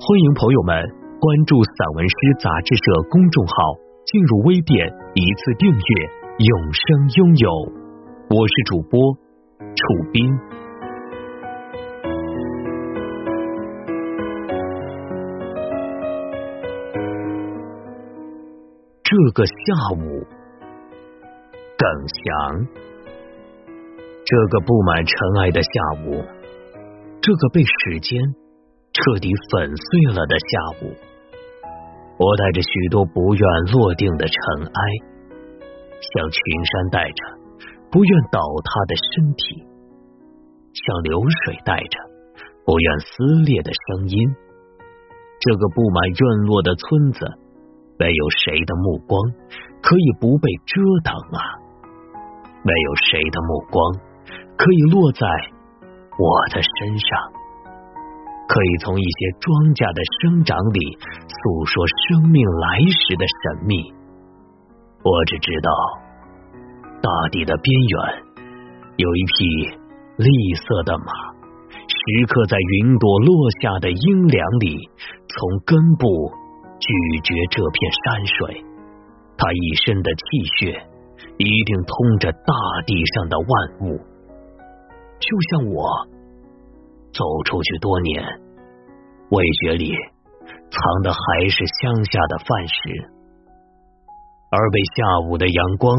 欢迎朋友们关注散文诗杂志社公众号，进入微店一次订阅，永生拥有。我是主播楚斌。这个下午，耿翔。这个布满尘埃的下午，这个被时间。彻底粉碎了的下午，我带着许多不愿落定的尘埃，像群山带着不愿倒塌的身体，像流水带着不愿撕裂的声音。这个布满院落的村子，没有谁的目光可以不被遮挡啊！没有谁的目光可以落在我的身上。可以从一些庄稼的生长里诉说生命来时的神秘。我只知道，大地的边缘有一匹绿色的马，时刻在云朵落下的阴凉里，从根部咀嚼这片山水。它一身的气血，一定通着大地上的万物，就像我。走出去多年，味觉里藏的还是乡下的饭食，而被下午的阳光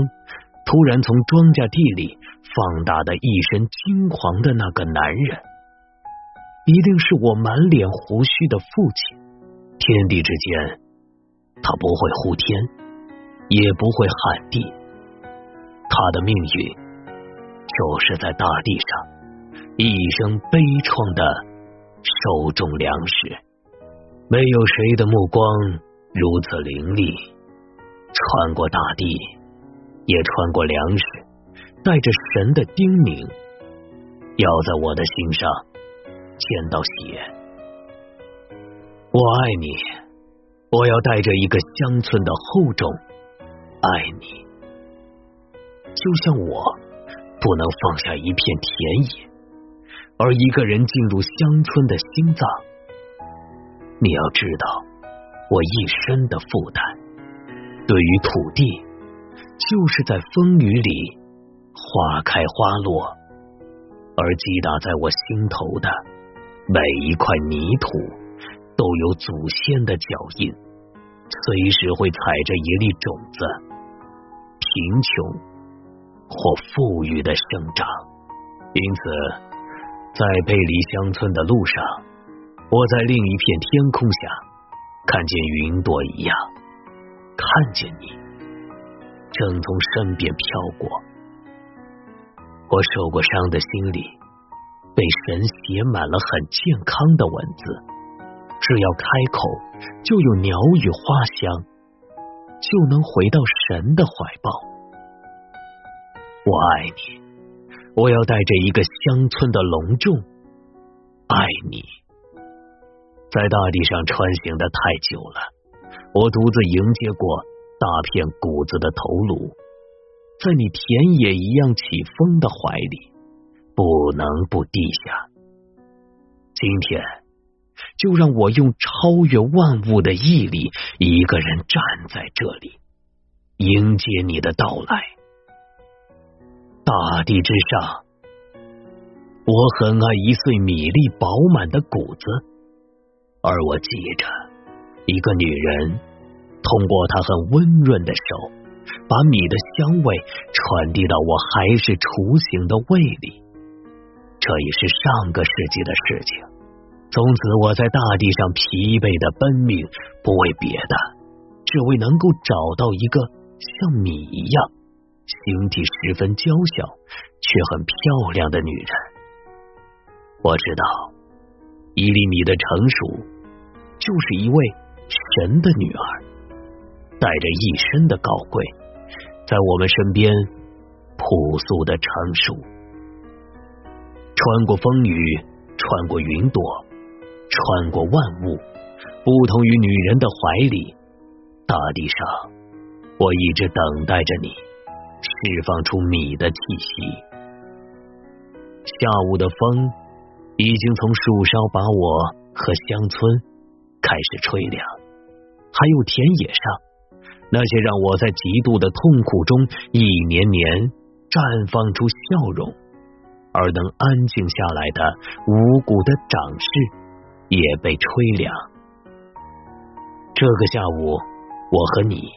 突然从庄稼地里放大的一身金黄的那个男人，一定是我满脸胡须的父亲。天地之间，他不会呼天，也不会喊地，他的命运就是在大地上。一生悲怆的手种粮食，没有谁的目光如此凌厉，穿过大地，也穿过粮食，带着神的叮咛，要在我的心上见到血。我爱你，我要带着一个乡村的厚重爱你，就像我不能放下一片田野。而一个人进入乡村的心脏，你要知道，我一身的负担，对于土地，就是在风雨里花开花落；而击打在我心头的每一块泥土，都有祖先的脚印，随时会踩着一粒种子，贫穷或富裕的生长。因此。在背离乡村的路上，我在另一片天空下看见云朵一样，看见你正从身边飘过。我受过伤的心里被神写满了很健康的文字，只要开口就有鸟语花香，就能回到神的怀抱。我爱你。我要带着一个乡村的隆重爱你，在大地上穿行的太久了，我独自迎接过大片谷子的头颅，在你田野一样起风的怀里，不能不地下。今天，就让我用超越万物的毅力，一个人站在这里，迎接你的到来。大地之上，我很爱一穗米粒饱满的谷子，而我记着一个女人通过她很温润的手，把米的香味传递到我还是雏形的胃里。这也是上个世纪的事情。从此，我在大地上疲惫的奔命，不为别的，只为能够找到一个像米一样。形体十分娇小，却很漂亮的女人。我知道，一粒米的成熟，就是一位神的女儿，带着一身的高贵，在我们身边朴素的成熟，穿过风雨，穿过云朵，穿过万物，不同于女人的怀里，大地上，我一直等待着你，释放出米的气息。下午的风已经从树梢把我和乡村开始吹凉，还有田野上那些让我在极度的痛苦中一年年绽放出笑容而能安静下来的五谷的长势也被吹凉。这个下午，我和你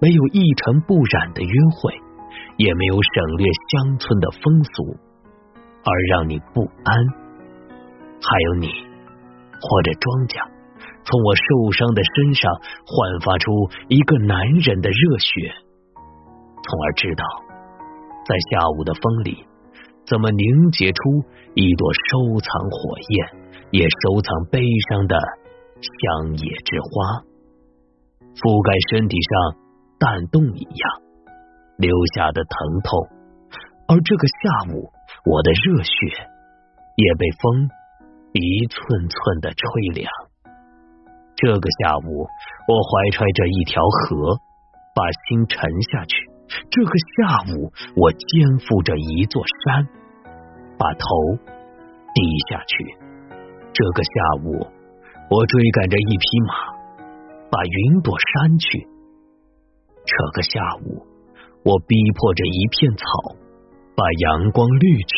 没有一尘不染的约会，也没有省略乡村的风俗。而让你不安，还有你或者庄稼，从我受伤的身上焕发出一个男人的热血，从而知道，在下午的风里，怎么凝结出一朵收藏火焰，也收藏悲伤的乡野之花，覆盖身体上弹动一样留下的疼痛，而这个下午。我的热血也被风一寸寸的吹凉。这个下午，我怀揣着一条河，把心沉下去；这个下午，我肩负着一座山，把头低下去。这个下午，我追赶着一匹马，把云朵删去。这个下午，我逼迫着一片草。把阳光滤去。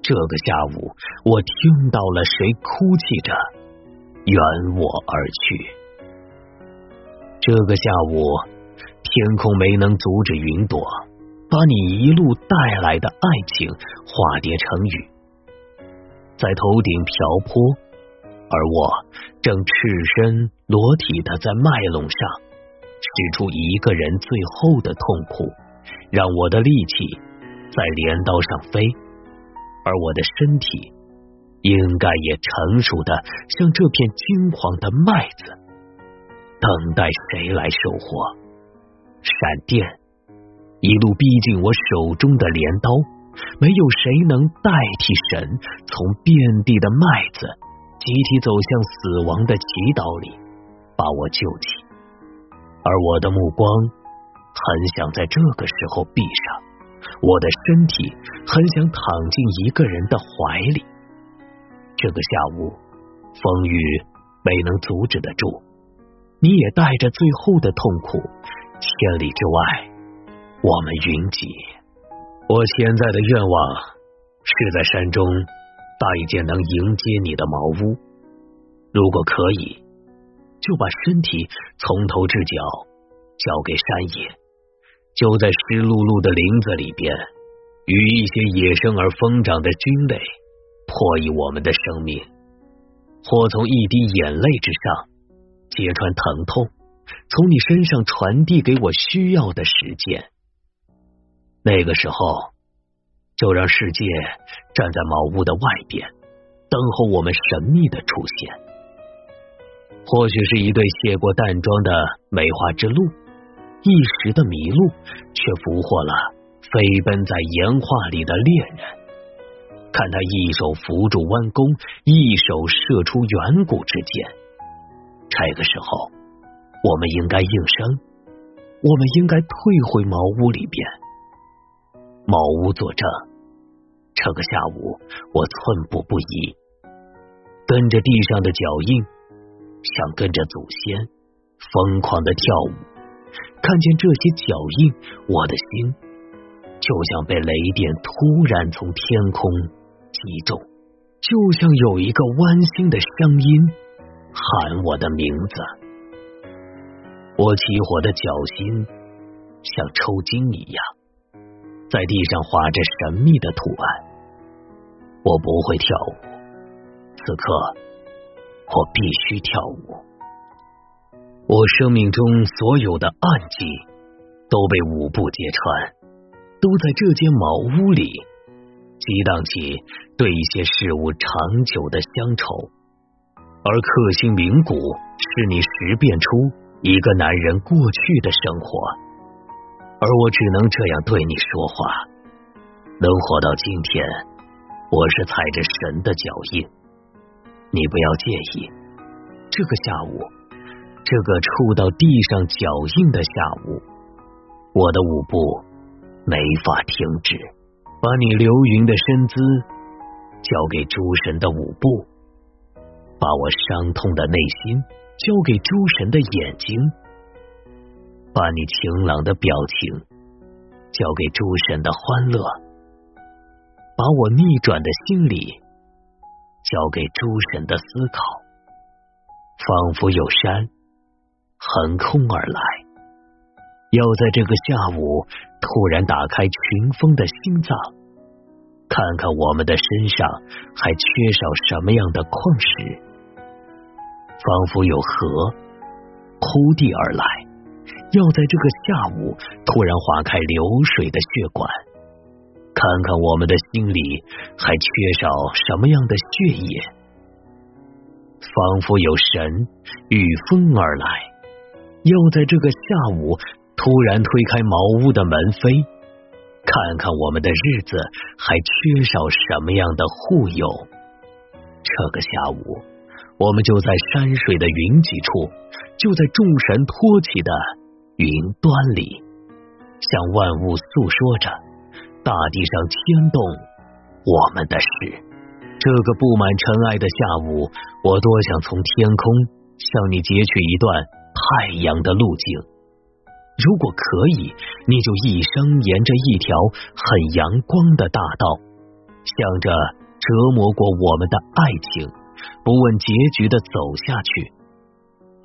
这个下午，我听到了谁哭泣着远我而去。这个下午，天空没能阻止云朵把你一路带来的爱情化蝶成雨，在头顶瓢泼，而我正赤身裸体的在麦垄上使出一个人最后的痛苦，让我的力气。在镰刀上飞，而我的身体应该也成熟的像这片金黄的麦子，等待谁来收获？闪电一路逼近我手中的镰刀，没有谁能代替神从遍地的麦子集体走向死亡的祈祷里把我救起，而我的目光很想在这个时候闭上。我的身体很想躺进一个人的怀里。这个下午，风雨没能阻止得住，你也带着最后的痛苦。千里之外，我们云集。我现在的愿望是在山中搭一间能迎接你的茅屋。如果可以，就把身体从头至脚交给山野。就在湿漉漉的林子里边，与一些野生而疯长的菌类破译我们的生命，或从一滴眼泪之上揭穿疼痛，从你身上传递给我需要的时间。那个时候，就让世界站在茅屋的外边，等候我们神秘的出现。或许是一对卸过淡妆的梅花之鹿。一时的迷路，却俘获了飞奔在岩画里的猎人。看他一手扶住弯弓，一手射出远古之箭。这个时候，我们应该应声，我们应该退回茅屋里边。茅屋作证，这个下午我寸步不移，跟着地上的脚印，想跟着祖先，疯狂的跳舞。看见这些脚印，我的心就像被雷电突然从天空击中，就像有一个弯心的声音喊我的名字。我起火的脚心像抽筋一样，在地上画着神秘的图案。我不会跳舞，此刻我必须跳舞。我生命中所有的暗记都被舞步揭穿，都在这间茅屋里激荡起对一些事物长久的乡愁，而克星名骨是你识辨出一个男人过去的生活，而我只能这样对你说话。能活到今天，我是踩着神的脚印。你不要介意，这个下午，这个触到地上脚印的下午，我的舞步没法停止。把你流云的身姿交给诸神的舞步，把我伤痛的内心交给诸神的眼睛，把你晴朗的表情交给诸神的欢乐，把我逆转的心理。交给诸神的思考，仿佛有山横空而来，要在这个下午突然打开群峰的心脏，看看我们的身上还缺少什么样的矿石。仿佛有河铺地而来，要在这个下午突然划开流水的血管。看看我们的心里还缺少什么样的血液？仿佛有神御风而来，要在这个下午突然推开茅屋的门扉。看看我们的日子还缺少什么样的护佑？这个下午，我们就在山水的云际处，就在众神托起的云端里，向万物诉说着。大地上牵动我们的事，这个布满尘埃的下午，我多想从天空向你截取一段太阳的路径。如果可以，你就一生沿着一条很阳光的大道，向着折磨过我们的爱情，不问结局的走下去。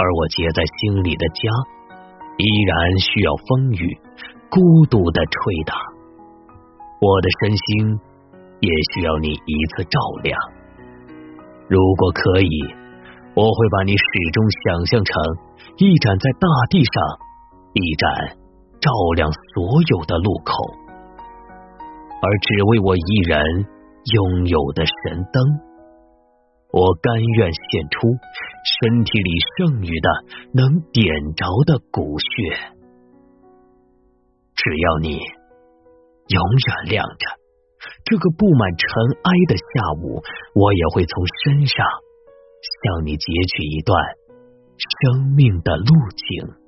而我结在心里的家，依然需要风雨，孤独的吹打。我的身心也需要你一次照亮。如果可以，我会把你始终想象成一盏在大地上，一盏照亮所有的路口，而只为我一人拥有的神灯。我甘愿献出身体里剩余的能点着的骨血，只要你。永远亮着，这个布满尘埃的下午，我也会从身上向你截取一段生命的路径。